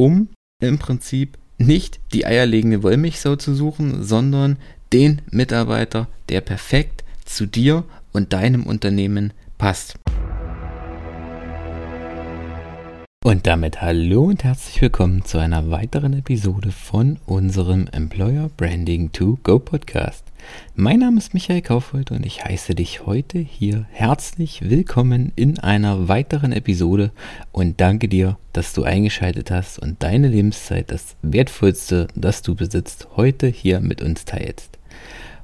Um im Prinzip nicht die eierlegende Wollmilchsau zu suchen, sondern den Mitarbeiter, der perfekt zu dir und deinem Unternehmen passt. Und damit hallo und herzlich willkommen zu einer weiteren Episode von unserem Employer Branding to Go Podcast. Mein Name ist Michael Kaufhold und ich heiße dich heute hier herzlich willkommen in einer weiteren Episode und danke dir, dass du eingeschaltet hast und deine Lebenszeit, das Wertvollste, das du besitzt, heute hier mit uns teilst.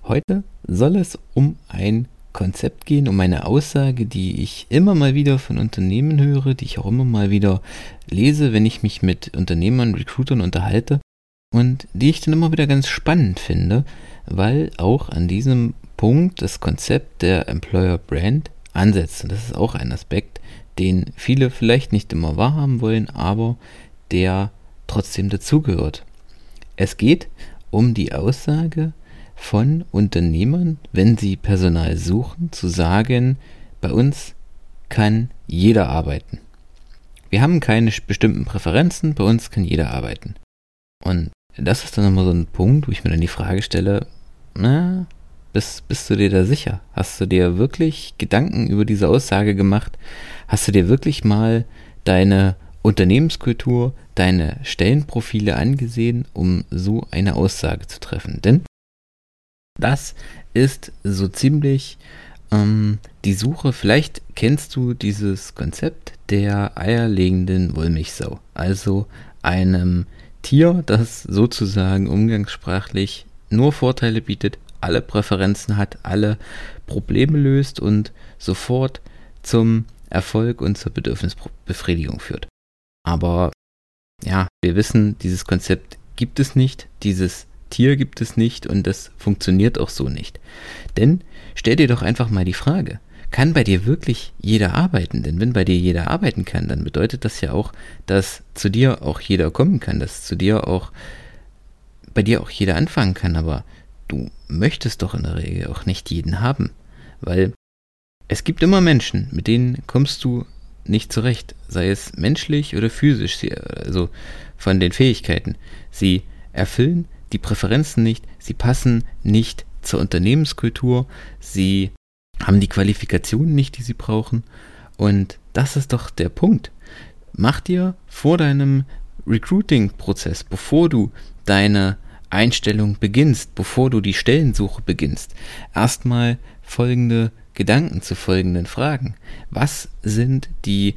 Heute soll es um ein Konzept gehen, um eine Aussage, die ich immer mal wieder von Unternehmen höre, die ich auch immer mal wieder lese, wenn ich mich mit Unternehmern, Recruitern unterhalte und die ich dann immer wieder ganz spannend finde, weil auch an diesem Punkt das Konzept der Employer Brand ansetzt. Und das ist auch ein Aspekt, den viele vielleicht nicht immer wahrhaben wollen, aber der trotzdem dazugehört. Es geht um die Aussage, von Unternehmern, wenn sie Personal suchen, zu sagen, bei uns kann jeder arbeiten. Wir haben keine bestimmten Präferenzen, bei uns kann jeder arbeiten. Und das ist dann immer so ein Punkt, wo ich mir dann die Frage stelle, na, bist, bist du dir da sicher? Hast du dir wirklich Gedanken über diese Aussage gemacht? Hast du dir wirklich mal deine Unternehmenskultur, deine Stellenprofile angesehen, um so eine Aussage zu treffen? Denn das ist so ziemlich ähm, die Suche. Vielleicht kennst du dieses Konzept der eierlegenden Wollmilchsau. Also einem Tier, das sozusagen umgangssprachlich nur Vorteile bietet, alle Präferenzen hat, alle Probleme löst und sofort zum Erfolg und zur Bedürfnisbefriedigung führt. Aber ja, wir wissen, dieses Konzept gibt es nicht. Dieses Tier gibt es nicht und das funktioniert auch so nicht. Denn stell dir doch einfach mal die Frage, kann bei dir wirklich jeder arbeiten? Denn wenn bei dir jeder arbeiten kann, dann bedeutet das ja auch, dass zu dir auch jeder kommen kann, dass zu dir auch bei dir auch jeder anfangen kann, aber du möchtest doch in der Regel auch nicht jeden haben, weil es gibt immer Menschen, mit denen kommst du nicht zurecht, sei es menschlich oder physisch, also von den Fähigkeiten. Sie erfüllen die Präferenzen nicht, sie passen nicht zur Unternehmenskultur, sie haben die Qualifikationen nicht, die sie brauchen. Und das ist doch der Punkt. Mach dir vor deinem Recruiting-Prozess, bevor du deine Einstellung beginnst, bevor du die Stellensuche beginnst, erstmal folgende Gedanken zu folgenden Fragen. Was sind die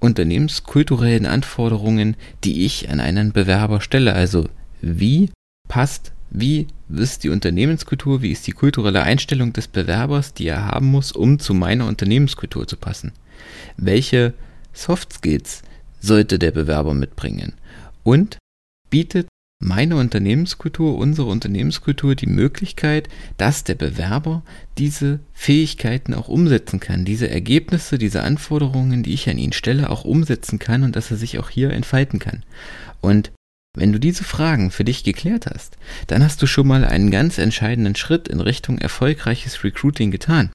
unternehmenskulturellen Anforderungen, die ich an einen Bewerber stelle? Also wie passt, wie ist die Unternehmenskultur, wie ist die kulturelle Einstellung des Bewerbers, die er haben muss, um zu meiner Unternehmenskultur zu passen? Welche Soft Skills sollte der Bewerber mitbringen? Und bietet meine Unternehmenskultur, unsere Unternehmenskultur die Möglichkeit, dass der Bewerber diese Fähigkeiten auch umsetzen kann, diese Ergebnisse, diese Anforderungen, die ich an ihn stelle, auch umsetzen kann und dass er sich auch hier entfalten kann. Und wenn du diese Fragen für dich geklärt hast, dann hast du schon mal einen ganz entscheidenden Schritt in Richtung erfolgreiches Recruiting getan.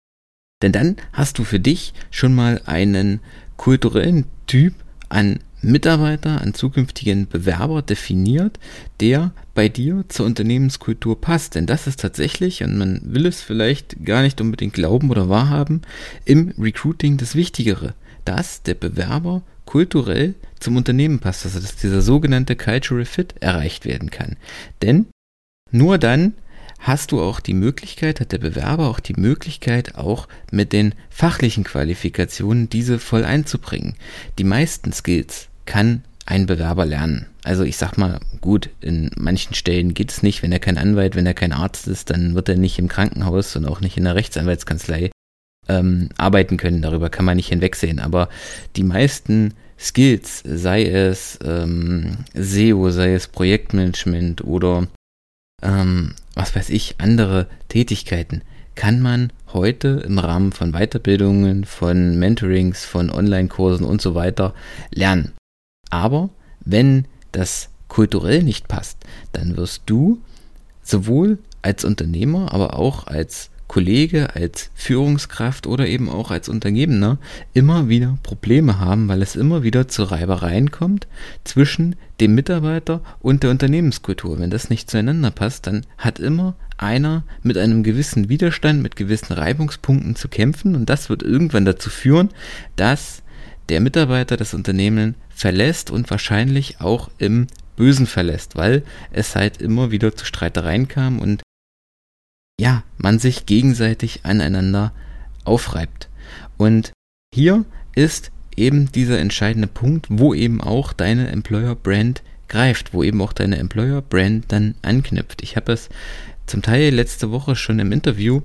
Denn dann hast du für dich schon mal einen kulturellen Typ an Mitarbeiter, an zukünftigen Bewerber definiert, der bei dir zur Unternehmenskultur passt. Denn das ist tatsächlich, und man will es vielleicht gar nicht unbedingt glauben oder wahrhaben, im Recruiting das Wichtigere, dass der Bewerber kulturell zum Unternehmen passt, also dass dieser sogenannte Cultural Fit erreicht werden kann. Denn nur dann hast du auch die Möglichkeit, hat der Bewerber auch die Möglichkeit, auch mit den fachlichen Qualifikationen diese voll einzubringen. Die meisten Skills kann ein Bewerber lernen. Also ich sag mal, gut, in manchen Stellen geht es nicht, wenn er kein Anwalt, wenn er kein Arzt ist, dann wird er nicht im Krankenhaus und auch nicht in der Rechtsanwaltskanzlei ähm, arbeiten können. Darüber kann man nicht hinwegsehen. Aber die meisten Skills, sei es ähm, SEO, sei es Projektmanagement oder ähm, was weiß ich, andere Tätigkeiten, kann man heute im Rahmen von Weiterbildungen, von Mentorings, von Online-Kursen und so weiter lernen. Aber wenn das kulturell nicht passt, dann wirst du sowohl als Unternehmer, aber auch als Kollege, als Führungskraft oder eben auch als Untergebener immer wieder Probleme haben, weil es immer wieder zu Reibereien kommt zwischen dem Mitarbeiter und der Unternehmenskultur. Wenn das nicht zueinander passt, dann hat immer einer mit einem gewissen Widerstand, mit gewissen Reibungspunkten zu kämpfen und das wird irgendwann dazu führen, dass der Mitarbeiter das Unternehmen verlässt und wahrscheinlich auch im Bösen verlässt, weil es halt immer wieder zu Streitereien kam und ja, man sich gegenseitig aneinander aufreibt. Und hier ist eben dieser entscheidende Punkt, wo eben auch deine Employer Brand greift, wo eben auch deine Employer Brand dann anknüpft. Ich habe es zum Teil letzte Woche schon im Interview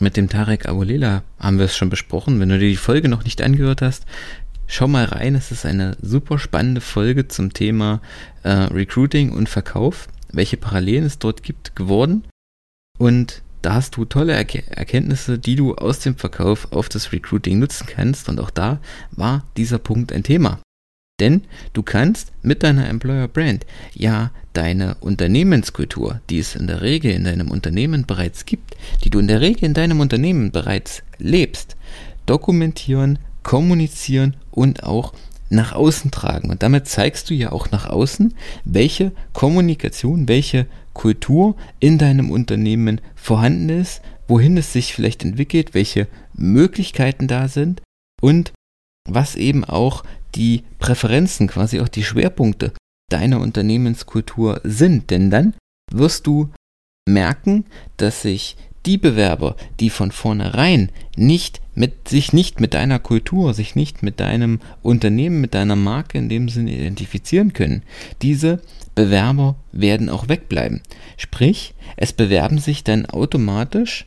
mit dem Tarek Abulela haben wir es schon besprochen. Wenn du dir die Folge noch nicht angehört hast, schau mal rein. Es ist eine super spannende Folge zum Thema äh, Recruiting und Verkauf, welche Parallelen es dort gibt geworden. Und da hast du tolle Erke Erkenntnisse, die du aus dem Verkauf auf das Recruiting nutzen kannst. Und auch da war dieser Punkt ein Thema. Denn du kannst mit deiner Employer Brand ja deine Unternehmenskultur, die es in der Regel in deinem Unternehmen bereits gibt, die du in der Regel in deinem Unternehmen bereits lebst, dokumentieren, kommunizieren und auch nach außen tragen. Und damit zeigst du ja auch nach außen, welche Kommunikation, welche Kultur in deinem Unternehmen vorhanden ist, wohin es sich vielleicht entwickelt, welche Möglichkeiten da sind und was eben auch die Präferenzen, quasi auch die Schwerpunkte deiner Unternehmenskultur sind. Denn dann wirst du merken, dass sich die Bewerber, die von vornherein nicht mit, sich nicht mit deiner Kultur, sich nicht mit deinem Unternehmen, mit deiner Marke in dem Sinne identifizieren können, diese Bewerber werden auch wegbleiben. Sprich, es bewerben sich dann automatisch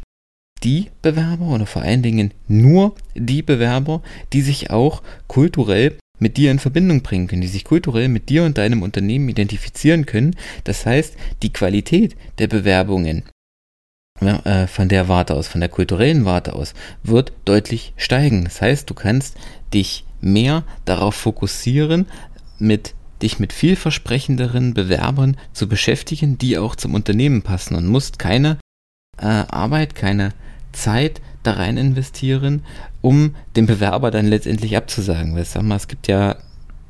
die Bewerber oder vor allen Dingen nur die Bewerber, die sich auch kulturell mit dir in Verbindung bringen können, die sich kulturell mit dir und deinem Unternehmen identifizieren können. Das heißt, die Qualität der Bewerbungen äh, von der Warte aus, von der kulturellen Warte aus, wird deutlich steigen. Das heißt, du kannst dich mehr darauf fokussieren, mit dich mit vielversprechenderen Bewerbern zu beschäftigen, die auch zum Unternehmen passen und musst keine äh, Arbeit, keine Zeit da rein investieren, um den Bewerber dann letztendlich abzusagen. Weil sag mal, es gibt ja,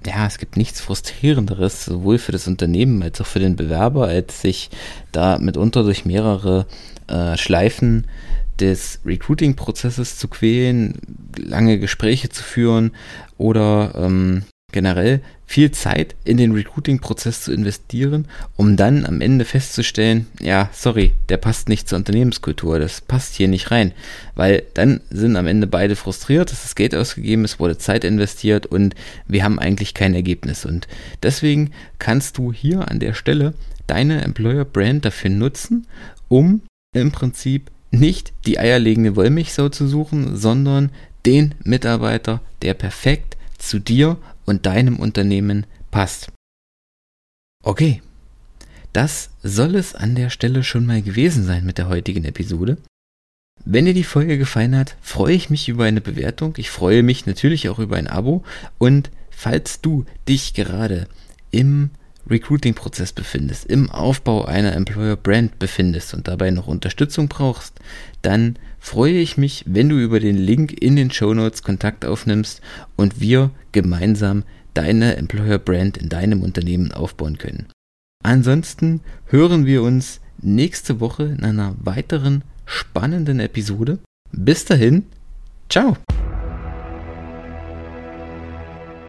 ja, es gibt nichts Frustrierenderes, sowohl für das Unternehmen als auch für den Bewerber, als sich da mitunter durch mehrere äh, Schleifen des Recruiting-Prozesses zu quälen, lange Gespräche zu führen oder ähm, generell viel Zeit in den Recruiting-Prozess zu investieren, um dann am Ende festzustellen, ja, sorry, der passt nicht zur Unternehmenskultur, das passt hier nicht rein, weil dann sind am Ende beide frustriert, es ist Geld ausgegeben, es wurde Zeit investiert und wir haben eigentlich kein Ergebnis. Und deswegen kannst du hier an der Stelle deine Employer Brand dafür nutzen, um im Prinzip nicht die eierlegende Wollmilchsau zu suchen, sondern den Mitarbeiter, der perfekt zu dir und deinem Unternehmen passt. Okay, das soll es an der Stelle schon mal gewesen sein mit der heutigen Episode. Wenn dir die Folge gefallen hat, freue ich mich über eine Bewertung. Ich freue mich natürlich auch über ein Abo. Und falls du dich gerade im Recruiting-Prozess befindest, im Aufbau einer Employer-Brand befindest und dabei noch Unterstützung brauchst, dann freue ich mich, wenn du über den Link in den Show Notes Kontakt aufnimmst und wir gemeinsam deine Employer-Brand in deinem Unternehmen aufbauen können. Ansonsten hören wir uns nächste Woche in einer weiteren spannenden Episode. Bis dahin, ciao!